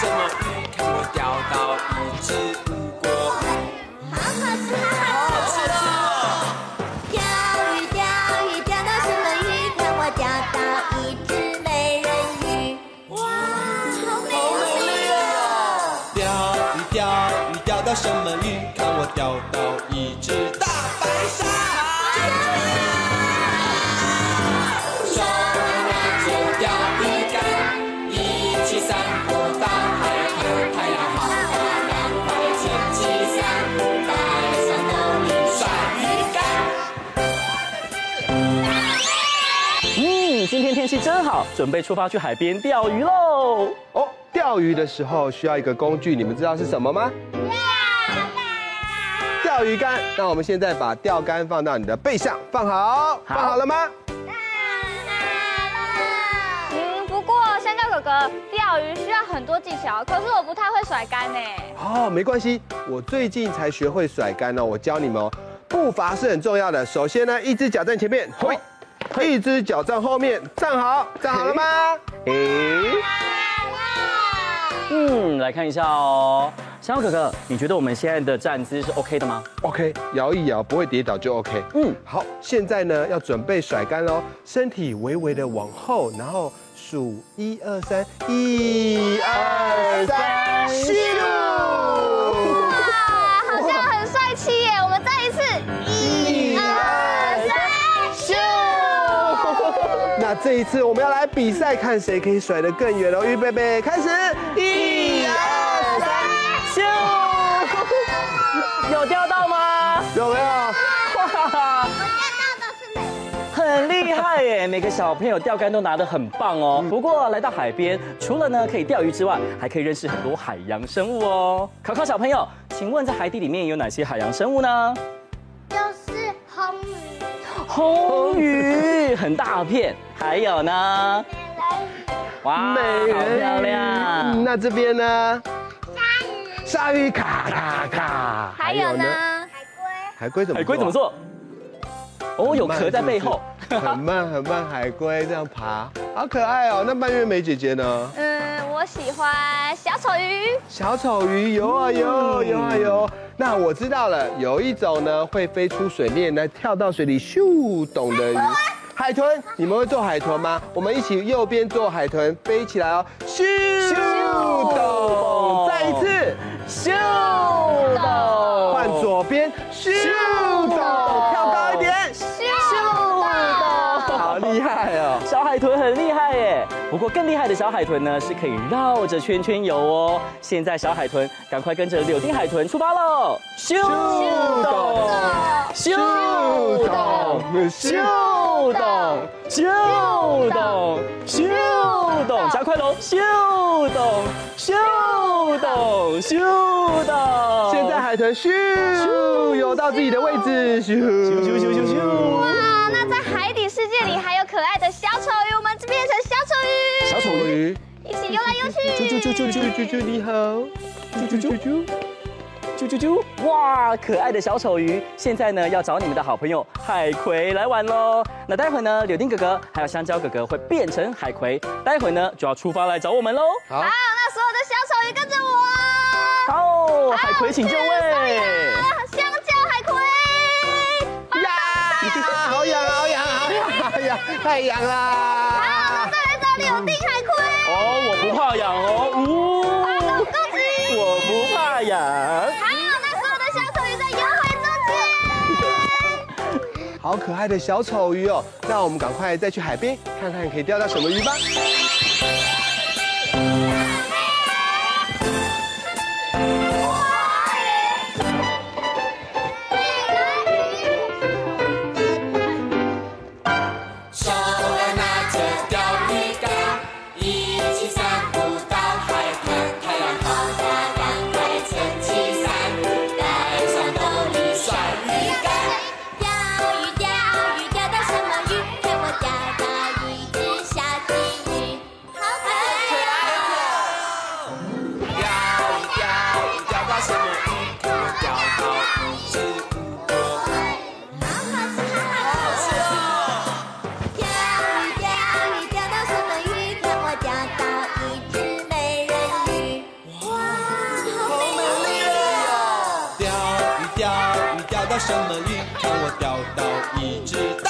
怎么？不看我钓到一只今天天气真好，准备出发去海边钓鱼喽！哦，钓鱼的时候需要一个工具，你们知道是什么吗？钓竿。钓鱼竿。那我们现在把钓竿放到你的背上，放好，好放好了吗？嗯，不过香蕉哥哥，钓鱼需要很多技巧，可是我不太会甩竿呢。哦，没关系，我最近才学会甩竿哦，我教你们哦。步伐是很重要的，首先呢，一只脚在前面，嘿。一只脚站后面，站好，站好了吗？诶，嗯，来看一下哦，香蕉哥哥，你觉得我们现在的站姿是 OK 的吗？OK，摇一摇不会跌倒就 OK。嗯，好，现在呢要准备甩干喽，身体微微的往后，然后数一二三，一二三，咻！这一次我们要来比赛，看谁可以甩得更远哦！预备备，开始！一、二、三，咻！有钓到吗？有没有？哇！我钓到的是美很厉害耶！每个小朋友钓竿都拿得很棒哦。不过来到海边，除了呢可以钓鱼之外，还可以认识很多海洋生物哦。考考小朋友，请问在海底里面有哪些海洋生物呢？就是红鱼。红鱼很大片。还有呢？哇，美人好漂亮！那这边呢？鲨鱼，鲨鱼咔咔咔。还有呢？海龟，海龟怎么？海龟怎么做？哦，有壳在背后。很慢很慢，海龟这样爬，好可爱哦。那蔓越莓姐姐呢？嗯，我喜欢小丑鱼。小丑鱼游啊游，游啊游。那我知道了，有一种呢会飞出水面来跳到水里咻懂的鱼。海豚，你们会做海豚吗？我们一起右边做海豚，飞起来哦，咻咚，再一次，咻咚，换左边，咻咚，跳高一点，咻咚，好厉害哦，小海豚很厉害耶。不过更厉害的小海豚呢，是可以绕着圈圈游哦。现在小海豚，赶快跟着柳丁海豚出发喽，咻咚，咻咚，咻。咻咚，咻咚，咻咚，加快喽！咻咚，咻咚，咻咚。现在海豚咻咻游到自己的位置，咻咻咻咻咻。哇，那在海底世界里还有可爱的小丑鱼，我们就变成小丑鱼。小丑鱼，一起游来游去。啾啾啾啾啾啾啾，你好。啾啾啾啾。啾啾啾！哇，可爱的小丑鱼，现在呢要找你们的好朋友海葵来玩喽。那待会呢，柳丁哥哥还有香蕉哥哥会变成海葵，待会呢就要出发来找我们喽。好，那所有的小丑鱼跟着我。好，海葵请就位。香蕉海葵。呀，好痒，好痒，好痒，太痒啦。好，那再来找柳丁海葵。哦，我不怕痒哦。呜。我不怕痒。好可爱的小丑鱼哦！那我们赶快再去海边看看，可以钓到什么鱼吧。什么鱼？让我钓到一只。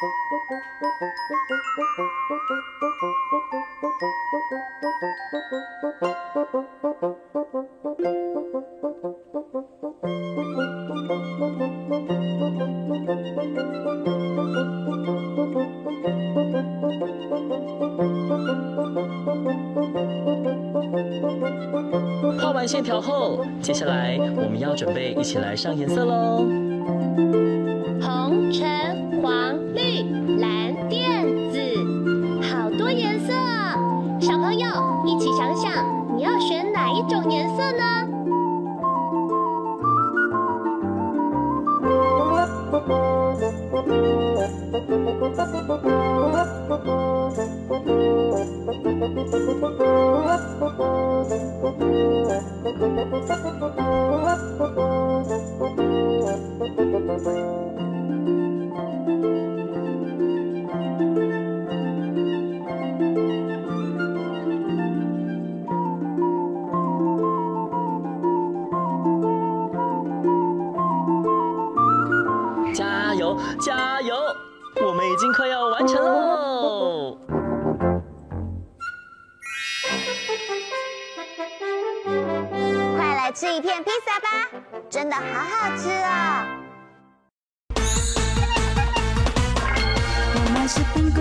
画完线条后接下来我们要准备一起来上颜色喽。红橙种颜色呢？think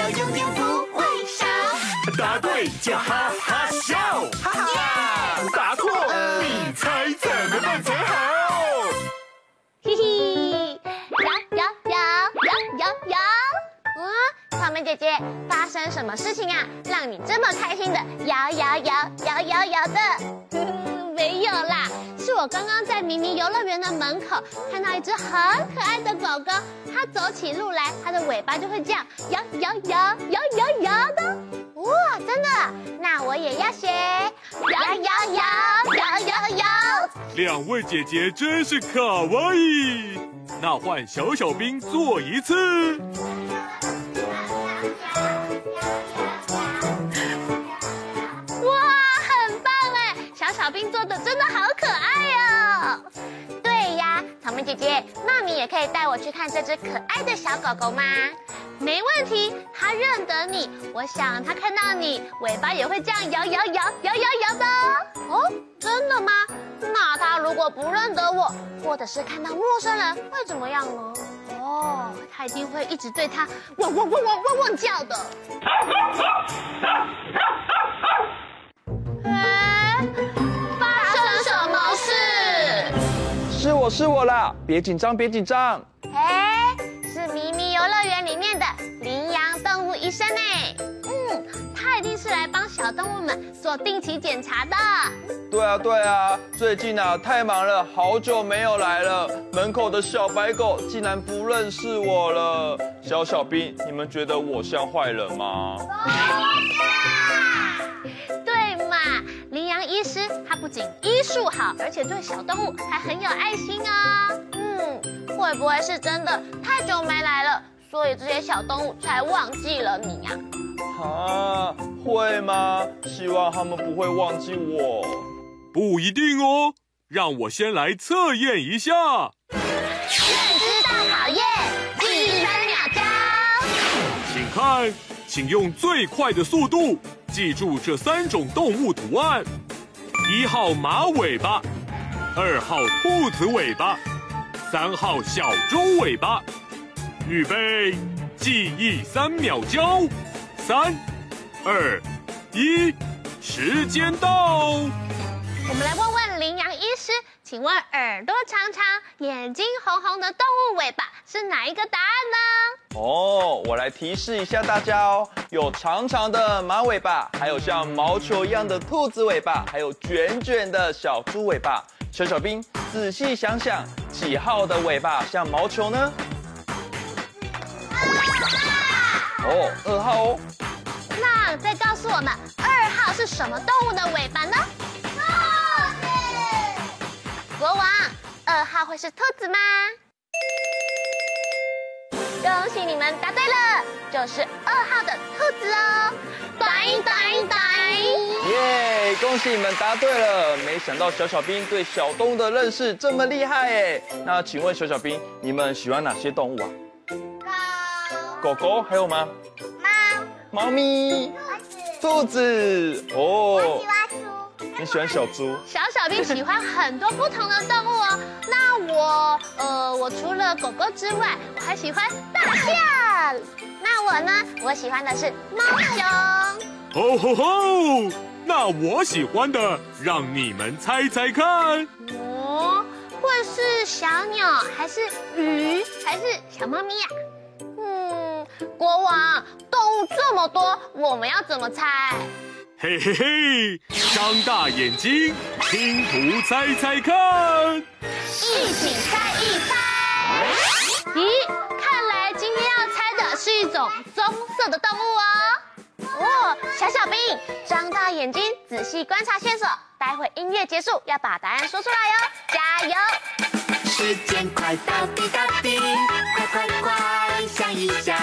小妞妞不会少。答对就哈哈笑。哈哈呀答错你猜怎么办才好？嘿嘿摇摇摇草莓姐姐发生什么事情啊让你这么开心的摇摇摇摇摇摇的没有啦是我刚刚在迷你游乐园的门口看到一只很可爱的狗狗，它走起路来，它的尾巴就会这样摇摇摇摇摇摇的。哇，真的？那我也要学摇摇摇摇摇摇。两位姐姐真是卡哇伊，那换小小兵做一次。哇，很棒哎！小小兵做姐姐，那你也可以带我去看这只可爱的小狗狗吗？没问题，它认得你。我想它看到你，尾巴也会这样摇摇摇摇摇摇的。哦，真的吗？那它如果不认得我，或者是看到陌生人，会怎么样呢？哦，它一定会一直对它汪汪汪汪汪汪叫的。哎，是我是我啦，别紧张别紧张。哎，是咪咪游乐园里面的羚羊动物医生呢。嗯，他一定是来帮小动物们做定期检查的。对啊对啊，最近啊太忙了，好久没有来了。门口的小白狗竟然不认识我了。小小兵，你们觉得我像坏人吗？对不仅医术好，而且对小动物还很有爱心啊。嗯，会不会是真的太久没来了，所以这些小动物才忘记了你呀？啊，会吗？希望他们不会忘记我。不一定哦，让我先来测验一下。认知大考验，记忆三秒钟。请看，请用最快的速度记住这三种动物图案：一号马尾巴，二号兔子尾巴，三号小猪尾巴。预备，记忆三秒钟，三、二、一，时间到。我们来问问羚羊医师，请问耳朵长长、眼睛红红的动物尾巴是哪一个答案呢？哦，我来提示一下大家哦，有长长的马尾巴，还有像毛球一样的兔子尾巴，还有卷卷的小猪尾巴。小小兵，仔细想想，几号的尾巴像毛球呢？哦，二号哦。那再告诉我们，二号是什么动物的尾巴呢？兔子国王，二号会是兔子吗？恭喜你们答对了，就是二号的兔子哦！短短短！耶！恭喜你们答对了。没想到小小兵对小动物的认识这么厉害哎。那请问小小兵，你们喜欢哪些动物啊？狗。狗狗还有吗？猫。猫咪。兔子。哦。你喜欢小猪？小小兵喜欢很多不同的动物哦。那我，呃，我除了狗狗之外，我还喜欢大象。那我呢？我喜欢的是猫熊。吼吼吼！那我喜欢的，让你们猜猜看。哦，会是小鸟，还是鱼，还是小猫咪呀？嗯，国王，动物这么多，我们要怎么猜？嘿嘿嘿，张大眼睛，拼图猜猜看，一起猜一猜。咦，看来今天要猜的是一种棕色的动物哦。哦，小小兵，张大眼睛，仔细观察线索，待会音乐结束要把答案说出来哦，加油！时间快到滴答滴，快快快想一想，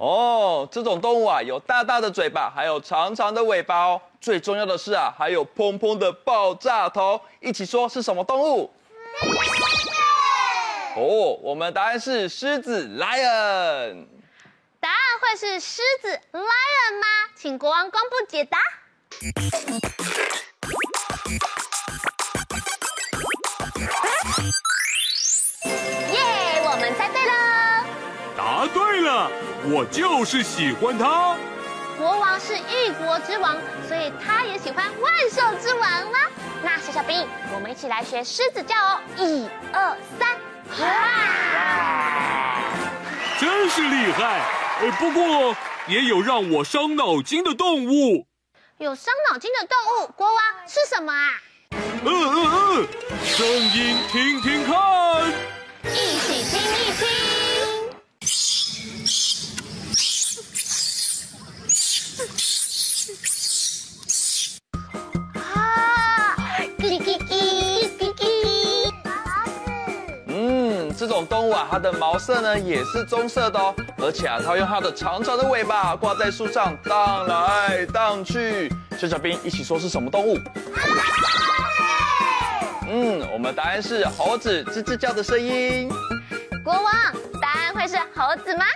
哦，这种动物啊，有大大的嘴巴，还有长长的尾巴哦。最重要的是啊，还有砰砰的爆炸头。一起说是什么动物？哦，我们答案是狮子 lion。答案会是狮子 lion 吗？请国王公布解答。耶，我们猜对了。答对了。我就是喜欢他。国王是一国之王，所以他也喜欢万兽之王吗？那小小兵，我们一起来学狮子叫哦，一二三，哇！真是厉害，呃，不过也有让我伤脑筋的动物。有伤脑筋的动物，国王是什么啊？嗯嗯嗯，声音听听看，一起听一听。这种动物啊，它的毛色呢也是棕色的哦，而且啊，它用它的长长的尾巴挂在树上荡来荡去。小小兵一起说是什么动物？嗯，我们答案是猴子吱吱叫的声音。国王，答案会是猴子吗？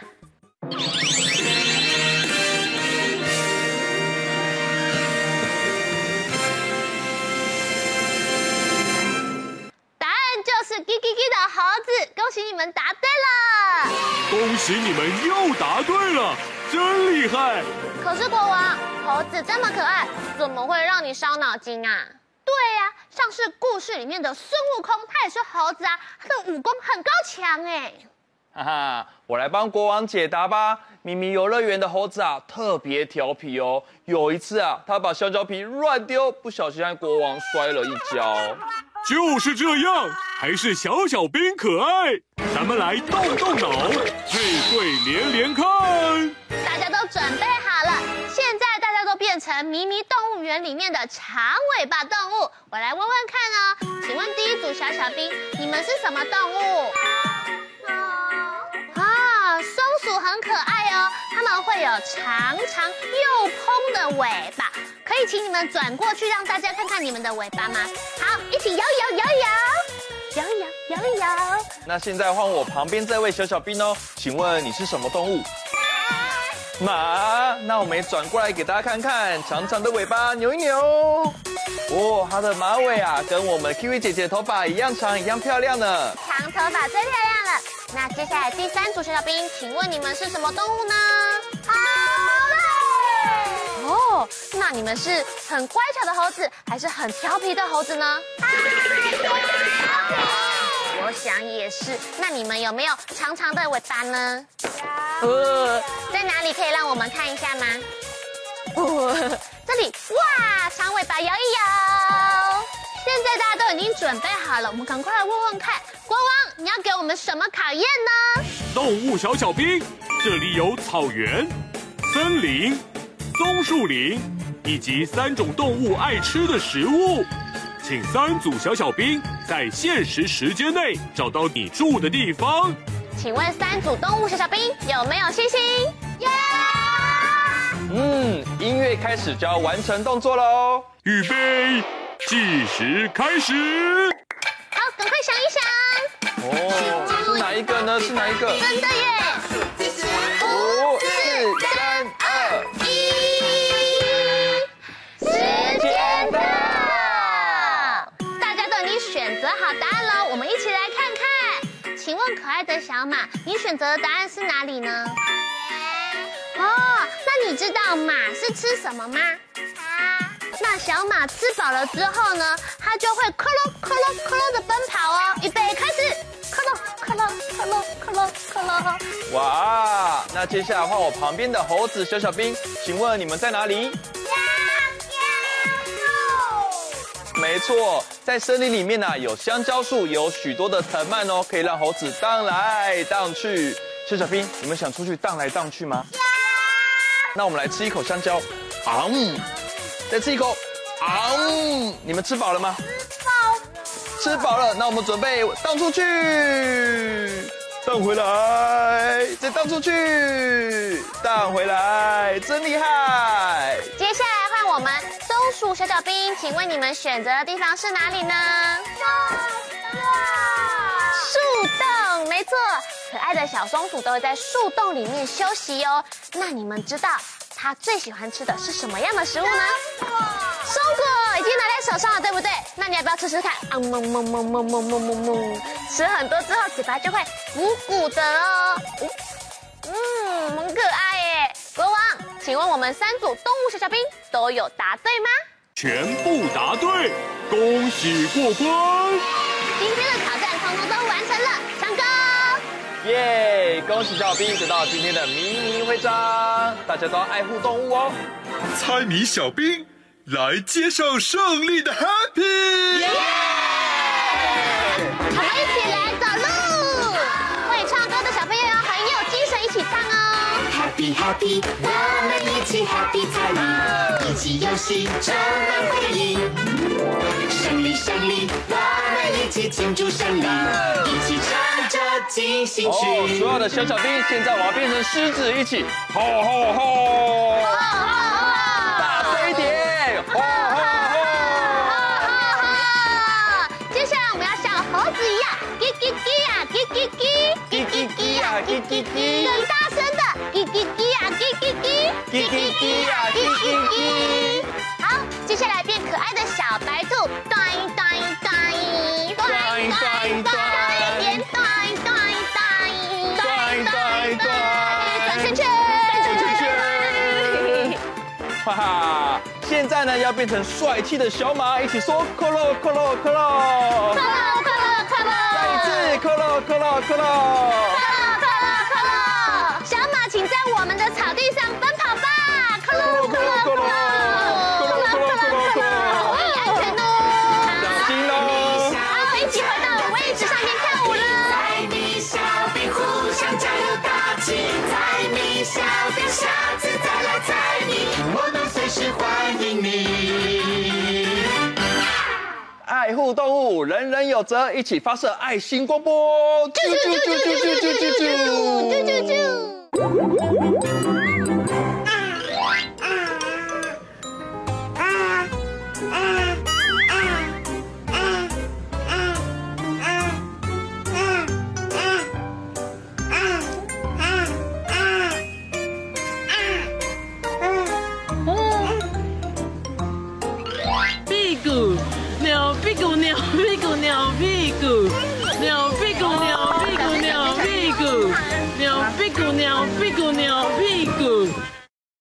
答案就是叽叽叽的猴子，喜你们答对了！恭喜你们又答对了，真厉害！可是国王，猴子这么可爱，怎么会让你伤脑筋啊？对呀、啊，像是故事里面的孙悟空，他也是猴子啊，他的武功很高强哎。哈哈，我来帮国王解答吧。咪咪游乐园的猴子啊，特别调皮哦。有一次啊，他把香蕉皮乱丢，不小心让国王摔了一跤。就是这样，还是小小兵可爱。咱们来动动脑，配对连连看。大家都准备好了，现在大家都变成迷迷动物园里面的长尾巴动物。我来问问看哦，请问第一组小小兵，你们是什么动物？啊，松鼠很可爱它们会有长长又蓬的尾巴，可以请你们转过去，让大家看看你们的尾巴吗？好，一起摇一摇，摇一摇，摇一摇，摇一摇。那现在换我旁边这位小小兵哦，请问你是什么动物？马。那我们也转过来给大家看看，长长的尾巴扭一扭。哦，它的马尾啊，跟我们 Kiwi 姐姐的头发一样长，一样漂亮呢。长头发最漂亮了。那接下来第三组小小兵，请问你们是什么动物呢？猴子。哦，那你们是很乖巧的猴子，还是很调皮的猴子呢？我想也是。那你们有没有长长的尾巴呢？有。呃，在哪里可以让我们看一下吗？哦，这里。哇，长尾巴摇一摇。现在大家都已经准备好了，我们赶快来问问看，国王，你要给我们什么考验呢？动物小小兵，这里有草原、森林、松树林，以及三种动物爱吃的食物。请三组小小兵在限时时间内找到你住的地方。请问三组动物小小兵有没有信心？耶、yeah!！嗯，音乐开始就要完成动作喽。预备。计时开始，好，赶快想一想。哦，是哪一个呢？是哪一个？真的耶！好答案了，我们一起来看看。请问可爱的小马，你选择的答案是哪里呢？哦，那你知道马是吃什么吗？啊，那小马吃饱了之后呢，它就会咯咯咯咯咯咯的奔跑哦。预备，开始，咯咯咯咯咯咯咯咯咯。哇，那接下来换我旁边的猴子小小兵，请问你们在哪里？没错，在森林里面呢、啊，有香蕉树，有许多的藤蔓哦，可以让猴子荡来荡去。小小兵，你们想出去荡来荡去吗？那我们来吃一口香蕉，啊嗯。再吃一口，啊、嗯！你们吃饱了吗？吃饱，吃饱了。那我们准备荡出去，荡回来，再荡出去，荡回来，真厉害！接下来换我们松鼠小小兵，请问你们选择的地方是哪里呢？树洞，没错，可爱的小松鼠都会在树洞里面休息哦。那你们知道？它最喜欢吃的是什么样的食物呢？松果，松果已经拿在手上了，对不对？那你要不要吃吃看？啊，萌萌萌萌萌萌萌萌，吃很多之后嘴巴就会鼓鼓的哦。嗯，很可爱耶。请问我们三组动物小小兵都有答对吗？全部答对，恭喜过关！今天的挑战通通都完成了，成功！耶！恭喜小兵得到今天的迷你徽章，大家都要爱护动物哦。猜谜小兵来接受胜利的 Happy！Happy Happy，我们一起 Happy 猜谜，一起游戏充满回忆。胜利胜利，我们一起庆祝胜利，一起唱着进行曲。哦，所有的小小兵，现在我要变成狮子，一起吼吼吼！大声一点！吼吼吼！接下来我们要像猴子一样，叽叽叽呀，叽叽叽，叽叽叽呀，叽叽叽，叽叽叽呀，叽叽叽，叽叽叽啊，叽叽叽。好，接下来变可爱的小白兔，咚咚咚，咚咚咚，一点咚咚咚，咚咚咚，转圈圈，转圈圈。哈哈！现在呢，要变成帅气的小马，一起说克洛克洛克洛。快乐快乐快乐！再一次。快乐快乐快乐！请在我们的草地上奔跑吧！快乐快乐快乐！快乐快乐快乐！注意安全哦！小心哦！好，一起回到位置上面跳舞了。猜谜小兵互相加油打气，猜谜小兵下次再来猜谜，我们随时欢迎你。爱护动物，人人有责，一起发射爱心光波！啾啾啾啾啾啾啾啾啾啾！啾啾啾！Ah!